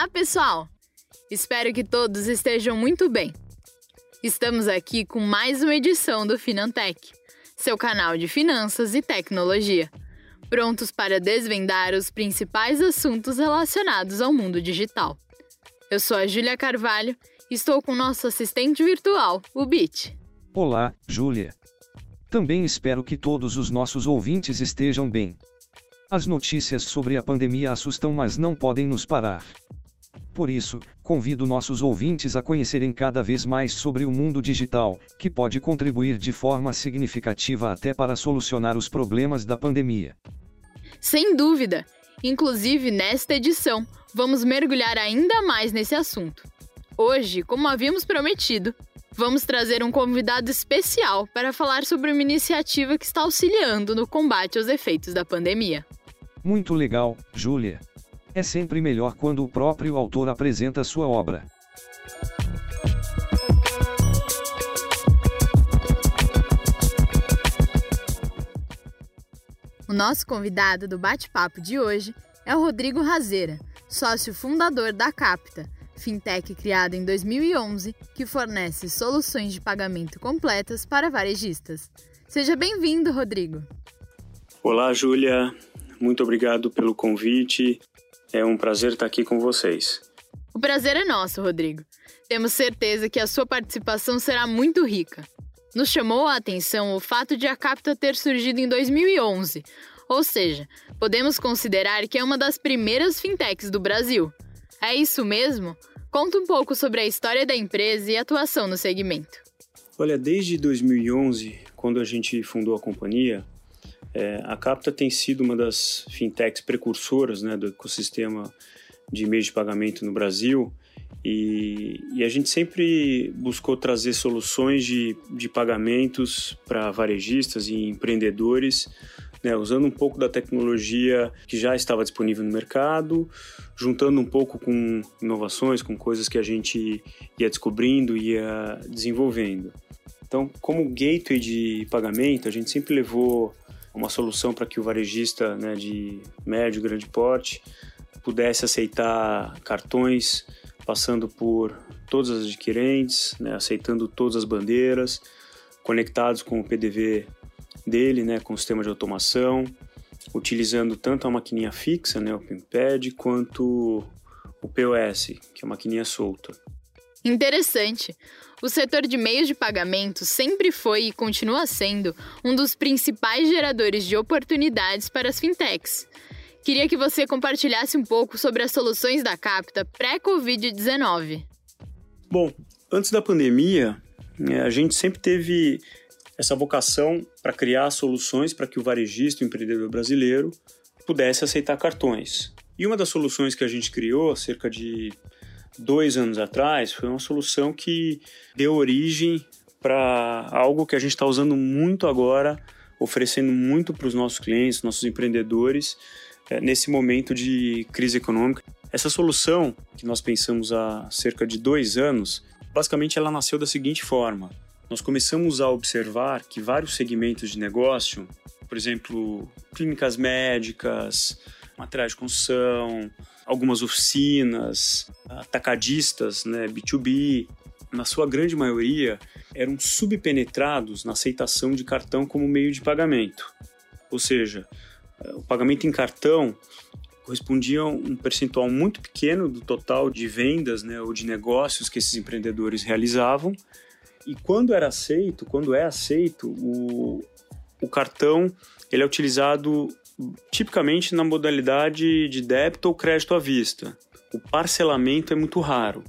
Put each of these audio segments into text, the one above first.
Olá, pessoal! Espero que todos estejam muito bem. Estamos aqui com mais uma edição do Finantech, seu canal de finanças e tecnologia, prontos para desvendar os principais assuntos relacionados ao mundo digital. Eu sou a Júlia Carvalho e estou com nosso assistente virtual, o Bit. Olá, Júlia. Também espero que todos os nossos ouvintes estejam bem. As notícias sobre a pandemia assustam, mas não podem nos parar. Por isso, convido nossos ouvintes a conhecerem cada vez mais sobre o mundo digital, que pode contribuir de forma significativa até para solucionar os problemas da pandemia. Sem dúvida! Inclusive, nesta edição, vamos mergulhar ainda mais nesse assunto. Hoje, como havíamos prometido, vamos trazer um convidado especial para falar sobre uma iniciativa que está auxiliando no combate aos efeitos da pandemia. Muito legal, Júlia. É sempre melhor quando o próprio autor apresenta sua obra. O nosso convidado do bate-papo de hoje é o Rodrigo Razeira, sócio fundador da Capta, fintech criada em 2011 que fornece soluções de pagamento completas para varejistas. Seja bem-vindo, Rodrigo. Olá, Júlia. Muito obrigado pelo convite. É um prazer estar aqui com vocês. O prazer é nosso, Rodrigo. Temos certeza que a sua participação será muito rica. Nos chamou a atenção o fato de a Capta ter surgido em 2011, ou seja, podemos considerar que é uma das primeiras fintechs do Brasil. É isso mesmo? Conta um pouco sobre a história da empresa e atuação no segmento. Olha, desde 2011, quando a gente fundou a companhia, é, a Capta tem sido uma das fintechs precursoras né, do ecossistema de meios de pagamento no Brasil e, e, a gente sempre buscou trazer soluções de, de pagamentos para varejistas e empreendedores, né, usando um pouco da tecnologia que já estava disponível no mercado, juntando um pouco com inovações, com coisas que a gente ia descobrindo e ia desenvolvendo. Então, como gateway de pagamento, a gente sempre levou uma solução para que o varejista né, de médio grande porte pudesse aceitar cartões passando por todas as adquirentes, né, aceitando todas as bandeiras, conectados com o PDV dele, né, com o sistema de automação, utilizando tanto a maquininha fixa, né, o PIMPAD, quanto o POS, que é a maquininha solta. Interessante. O setor de meios de pagamento sempre foi e continua sendo um dos principais geradores de oportunidades para as fintechs. Queria que você compartilhasse um pouco sobre as soluções da Capta pré-Covid-19. Bom, antes da pandemia, né, a gente sempre teve essa vocação para criar soluções para que o varejista, o empreendedor brasileiro, pudesse aceitar cartões. E uma das soluções que a gente criou, cerca de dois anos atrás, foi uma solução que deu origem para algo que a gente está usando muito agora, oferecendo muito para os nossos clientes, nossos empreendedores, é, nesse momento de crise econômica. Essa solução, que nós pensamos há cerca de dois anos, basicamente ela nasceu da seguinte forma. Nós começamos a observar que vários segmentos de negócio, por exemplo, clínicas médicas, materiais de construção, algumas oficinas, atacadistas, né, B2B, na sua grande maioria, eram subpenetrados na aceitação de cartão como meio de pagamento. Ou seja, o pagamento em cartão correspondia a um percentual muito pequeno do total de vendas né, ou de negócios que esses empreendedores realizavam. E quando era aceito, quando é aceito, o, o cartão ele é utilizado tipicamente na modalidade de débito ou crédito à vista. O parcelamento é muito raro.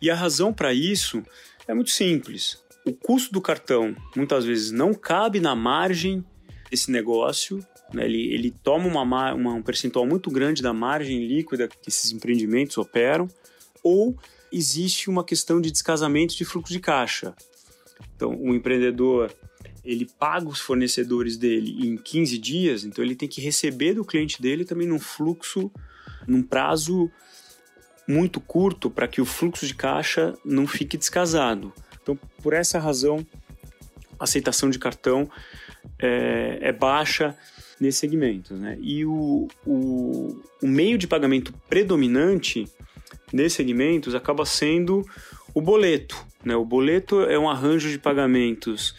E a razão para isso é muito simples. O custo do cartão muitas vezes não cabe na margem desse negócio né? Ele, ele toma uma, uma, um percentual muito grande da margem líquida que esses empreendimentos operam, ou existe uma questão de descasamento de fluxo de caixa. Então, o empreendedor ele paga os fornecedores dele em 15 dias, então ele tem que receber do cliente dele também num fluxo, num prazo muito curto para que o fluxo de caixa não fique descasado. Então, por essa razão, a aceitação de cartão é, é baixa nesse segmento. Né? E o, o, o meio de pagamento predominante nesses segmentos acaba sendo o boleto. Né? O boleto é um arranjo de pagamentos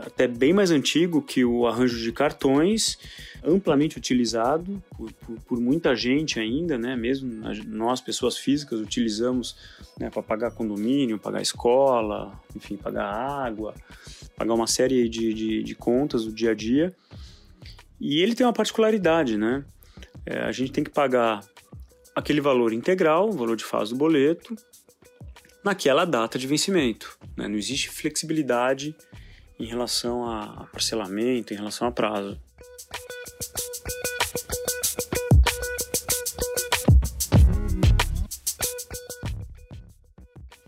até bem mais antigo que o arranjo de cartões, amplamente utilizado por, por, por muita gente ainda, né? mesmo nós, pessoas físicas, utilizamos né, para pagar condomínio, pagar escola, enfim, pagar água, pagar uma série de, de, de contas do dia a dia. E ele tem uma particularidade, né? É, a gente tem que pagar aquele valor integral, o valor de fase do boleto, naquela data de vencimento. Né? Não existe flexibilidade em relação a parcelamento, em relação a prazo.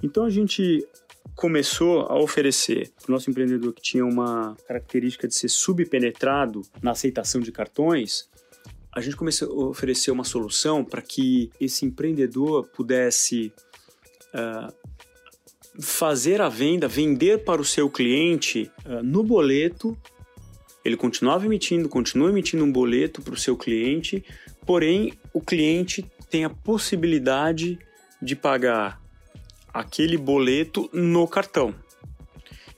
Então a gente começou a oferecer o nosso empreendedor que tinha uma característica de ser subpenetrado na aceitação de cartões, a gente começou a oferecer uma solução para que esse empreendedor pudesse uh, fazer a venda, vender para o seu cliente uh, no boleto. Ele continuava emitindo, continua emitindo um boleto para o seu cliente, porém o cliente tem a possibilidade de pagar aquele boleto no cartão.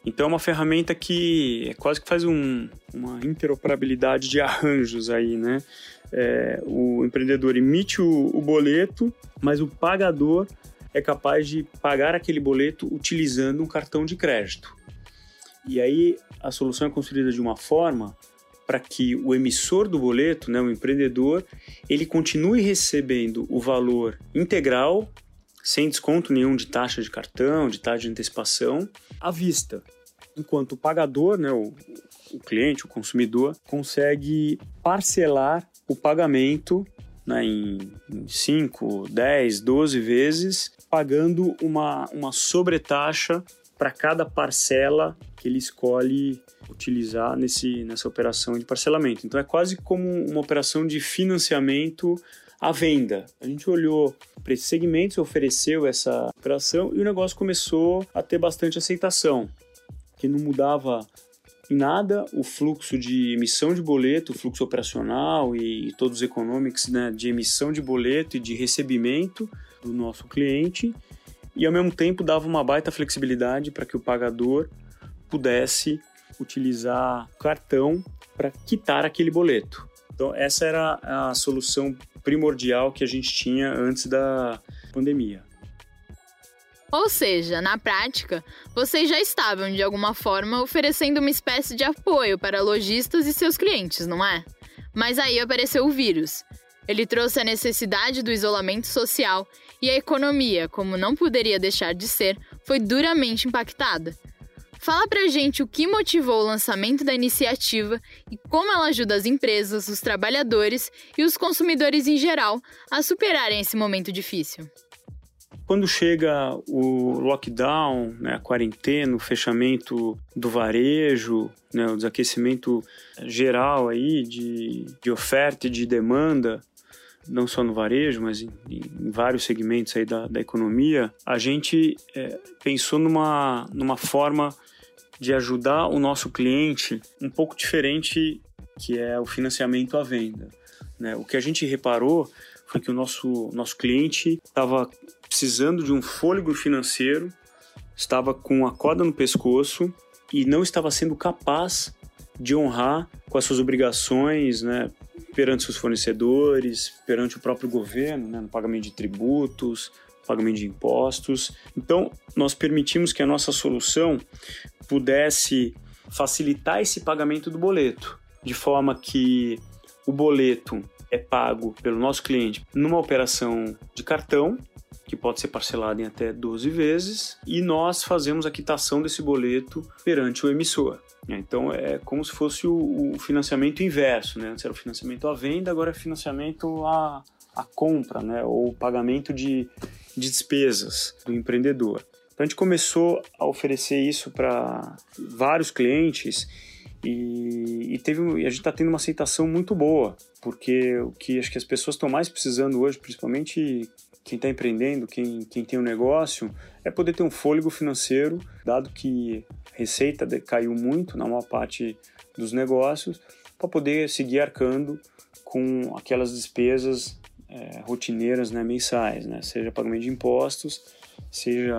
Então é uma ferramenta que é quase que faz um, uma interoperabilidade de arranjos aí, né? É, o empreendedor emite o, o boleto, mas o pagador é capaz de pagar aquele boleto utilizando um cartão de crédito. E aí a solução é construída de uma forma para que o emissor do boleto, né, o empreendedor, ele continue recebendo o valor integral sem desconto nenhum de taxa de cartão, de taxa de antecipação, à vista. Enquanto o pagador, né, o, o cliente, o consumidor, consegue parcelar o pagamento né, em 5, 10, 12 vezes, pagando uma, uma sobretaxa para cada parcela que ele escolhe utilizar nesse, nessa operação de parcelamento. Então é quase como uma operação de financiamento a venda. A gente olhou para esses segmentos, ofereceu essa operação e o negócio começou a ter bastante aceitação, que não mudava nada o fluxo de emissão de boleto, o fluxo operacional e todos os economics né, de emissão de boleto e de recebimento do nosso cliente e ao mesmo tempo dava uma baita flexibilidade para que o pagador pudesse utilizar cartão para quitar aquele boleto. Então essa era a solução primordial que a gente tinha antes da pandemia. Ou seja, na prática, vocês já estavam de alguma forma oferecendo uma espécie de apoio para lojistas e seus clientes, não é? Mas aí apareceu o vírus. Ele trouxe a necessidade do isolamento social e a economia, como não poderia deixar de ser, foi duramente impactada. Fala pra gente o que motivou o lançamento da iniciativa e como ela ajuda as empresas, os trabalhadores e os consumidores em geral a superarem esse momento difícil. Quando chega o lockdown, né, a quarentena, o fechamento do varejo, né, o desaquecimento geral aí de, de oferta e de demanda, não só no varejo, mas em, em vários segmentos aí da, da economia, a gente é, pensou numa, numa forma de ajudar o nosso cliente um pouco diferente que é o financiamento à venda. Né? O que a gente reparou que o nosso, nosso cliente estava precisando de um fôlego financeiro, estava com a corda no pescoço e não estava sendo capaz de honrar com as suas obrigações né, perante seus fornecedores, perante o próprio governo, né, no pagamento de tributos, pagamento de impostos. Então, nós permitimos que a nossa solução pudesse facilitar esse pagamento do boleto, de forma que o boleto é pago pelo nosso cliente numa operação de cartão, que pode ser parcelado em até 12 vezes, e nós fazemos a quitação desse boleto perante o emissor. Então é como se fosse o, financiamento inverso, né? Antes era o financiamento à venda, agora é financiamento à, à compra, né? Ou pagamento de, de despesas do empreendedor. Então a gente começou a oferecer isso para vários clientes e, e teve, a gente está tendo uma aceitação muito boa, porque o que acho que as pessoas estão mais precisando hoje, principalmente quem está empreendendo, quem, quem tem um negócio, é poder ter um fôlego financeiro, dado que a receita caiu muito na maior parte dos negócios, para poder seguir arcando com aquelas despesas é, rotineiras né, mensais, né? seja pagamento de impostos, seja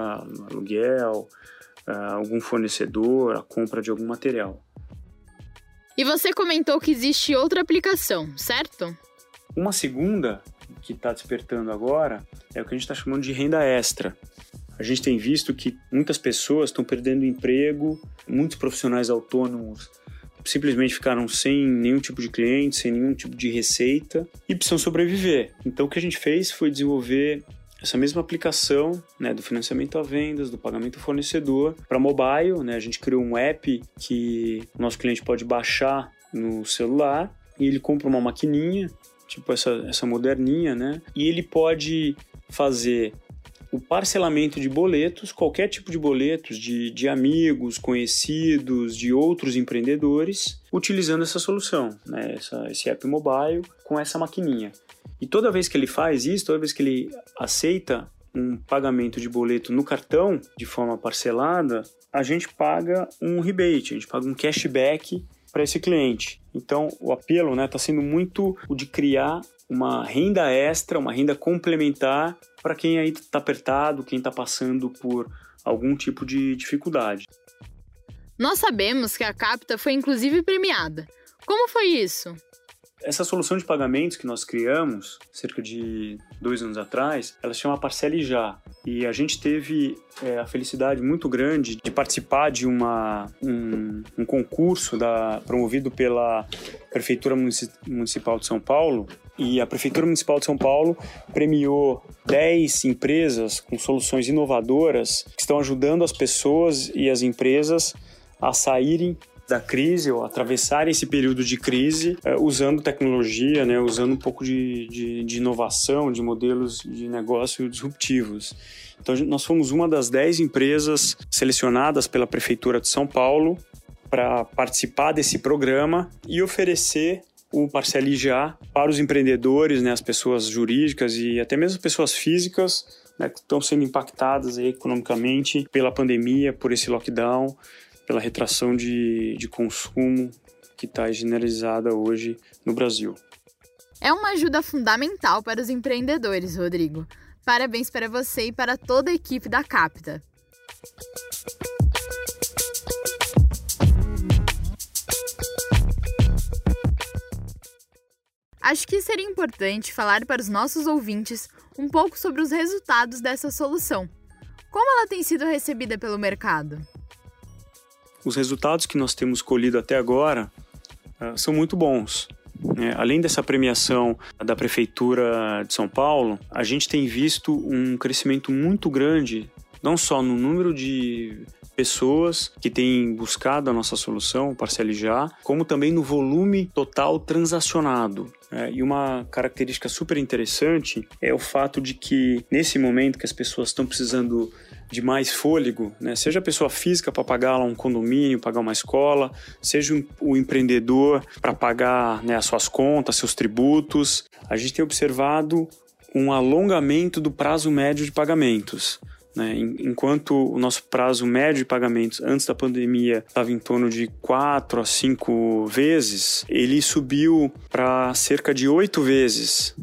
aluguel, uh, algum fornecedor, a compra de algum material. E você comentou que existe outra aplicação, certo? Uma segunda que está despertando agora é o que a gente está chamando de renda extra. A gente tem visto que muitas pessoas estão perdendo emprego, muitos profissionais autônomos simplesmente ficaram sem nenhum tipo de cliente, sem nenhum tipo de receita e precisam sobreviver. Então o que a gente fez foi desenvolver essa mesma aplicação né, do financiamento a vendas, do pagamento ao fornecedor para mobile. Né, a gente criou um app que o nosso cliente pode baixar no celular e ele compra uma maquininha, tipo essa, essa moderninha, né? E ele pode fazer o parcelamento de boletos, qualquer tipo de boletos de, de amigos, conhecidos, de outros empreendedores, utilizando essa solução, né? essa, esse app mobile com essa maquininha. E toda vez que ele faz isso, toda vez que ele aceita um pagamento de boleto no cartão de forma parcelada, a gente paga um rebate, a gente paga um cashback para esse cliente. Então, o apelo está né, tá sendo muito o de criar uma renda extra, uma renda complementar para quem aí está apertado, quem está passando por algum tipo de dificuldade. Nós sabemos que a Capta foi inclusive premiada. Como foi isso? Essa solução de pagamentos que nós criamos, cerca de dois anos atrás, ela se chama Parcele Já. E a gente teve é, a felicidade muito grande de participar de uma, um, um concurso da, promovido pela Prefeitura Municipal de São Paulo. E a Prefeitura Municipal de São Paulo premiou 10 empresas com soluções inovadoras que estão ajudando as pessoas e as empresas a saírem da crise ou atravessar esse período de crise é, usando tecnologia, né, usando um pouco de, de, de, inovação, de modelos de negócio disruptivos. Então, nós fomos uma das 10 empresas selecionadas pela Prefeitura de São Paulo para participar desse programa e oferecer o Parcele Já para os empreendedores, né, as pessoas jurídicas e até mesmo pessoas físicas né, que estão sendo impactadas economicamente pela pandemia, por esse lockdown pela retração de, de consumo que está generalizada hoje no Brasil. É uma ajuda fundamental para os empreendedores, Rodrigo. Parabéns para você e para toda a equipe da Capta. Acho que seria importante falar para os nossos ouvintes um pouco sobre os resultados dessa solução. Como ela tem sido recebida pelo mercado? Os resultados que nós temos colhido até agora uh, são muito bons. É, além dessa premiação da Prefeitura de São Paulo, a gente tem visto um crescimento muito grande, não só no número de pessoas que têm buscado a nossa solução, Parcele Já, como também no volume total transacionado. É, e uma característica super interessante é o fato de que, nesse momento que as pessoas estão precisando de mais fôlego, né? seja pessoa física para pagar um condomínio, pagar uma escola, seja o empreendedor para pagar né, as suas contas, seus tributos. A gente tem observado um alongamento do prazo médio de pagamentos. Né? Enquanto o nosso prazo médio de pagamentos antes da pandemia estava em torno de 4 a 5 vezes, ele subiu para cerca de 8 vezes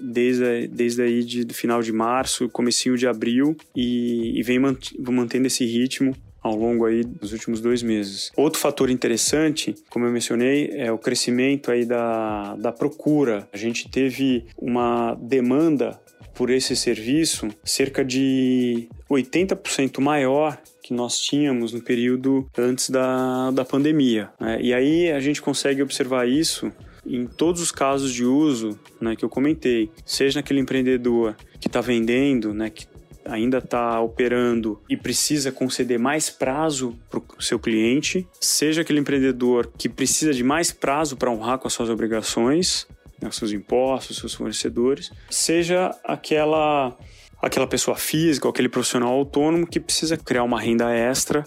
desde, desde aí de, do final de março, comecinho de abril e, e vem mantendo esse ritmo ao longo aí dos últimos dois meses. Outro fator interessante, como eu mencionei, é o crescimento aí da, da procura. A gente teve uma demanda por esse serviço cerca de 80% maior que nós tínhamos no período antes da, da pandemia. Né? E aí a gente consegue observar isso em todos os casos de uso né, que eu comentei, seja naquele empreendedor que está vendendo, né, que ainda está operando e precisa conceder mais prazo para o seu cliente, seja aquele empreendedor que precisa de mais prazo para honrar com as suas obrigações, né, seus impostos, seus fornecedores, seja aquela aquela pessoa física aquele profissional autônomo que precisa criar uma renda extra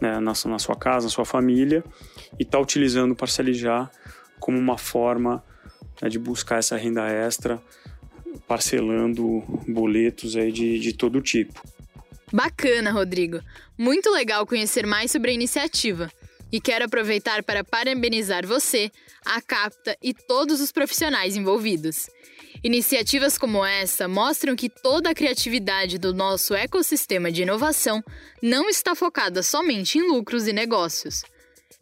né, na, na sua casa, na sua família e está utilizando o parcelijar como uma forma né, de buscar essa renda extra, parcelando boletos aí de, de todo tipo. Bacana, Rodrigo. Muito legal conhecer mais sobre a iniciativa. E quero aproveitar para parabenizar você, a Capta e todos os profissionais envolvidos. Iniciativas como essa mostram que toda a criatividade do nosso ecossistema de inovação não está focada somente em lucros e negócios.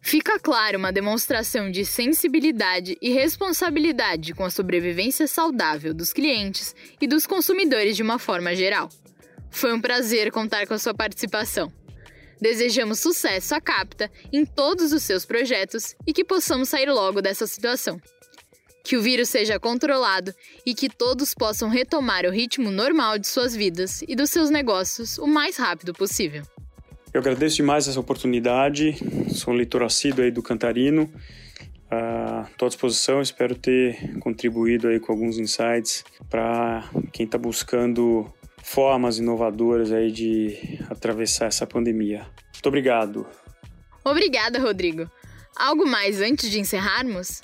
Fica claro uma demonstração de sensibilidade e responsabilidade com a sobrevivência saudável dos clientes e dos consumidores de uma forma geral. Foi um prazer contar com a sua participação. Desejamos sucesso à Capta em todos os seus projetos e que possamos sair logo dessa situação. Que o vírus seja controlado e que todos possam retomar o ritmo normal de suas vidas e dos seus negócios o mais rápido possível. Eu agradeço demais essa oportunidade, sou um leitor assíduo aí do Cantarino, estou uh, à disposição, espero ter contribuído aí com alguns insights para quem está buscando formas inovadoras aí de atravessar essa pandemia. Muito obrigado. Obrigada, Rodrigo. Algo mais antes de encerrarmos?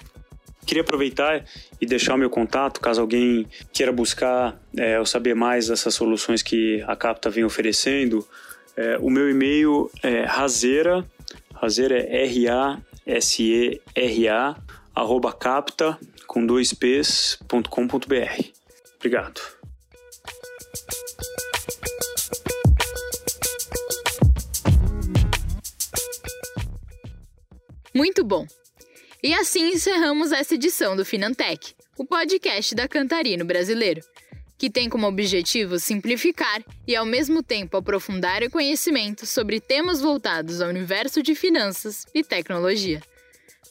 Queria aproveitar e deixar o meu contato, caso alguém queira buscar é, ou saber mais dessas soluções que a Capta vem oferecendo. É, o meu e-mail é razeira, razeira é R-A-S-E-R-A, arroba capta, com dois p's, ponto com, ponto br. Obrigado. Muito bom! E assim encerramos essa edição do Finantech, o podcast da Cantarino Brasileiro, que tem como objetivo simplificar e, ao mesmo tempo, aprofundar o conhecimento sobre temas voltados ao universo de finanças e tecnologia.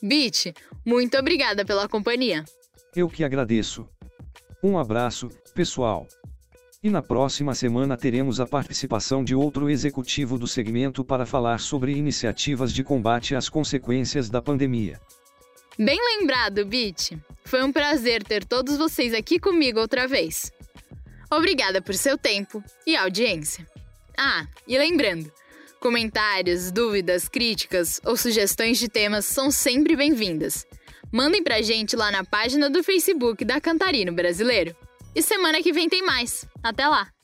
Bit, muito obrigada pela companhia. Eu que agradeço. Um abraço, pessoal. E na próxima semana teremos a participação de outro executivo do segmento para falar sobre iniciativas de combate às consequências da pandemia. Bem lembrado, Bit. Foi um prazer ter todos vocês aqui comigo outra vez. Obrigada por seu tempo e audiência. Ah, e lembrando, comentários, dúvidas, críticas ou sugestões de temas são sempre bem-vindas. Mandem pra gente lá na página do Facebook da Cantarino Brasileiro. E semana que vem tem mais. Até lá!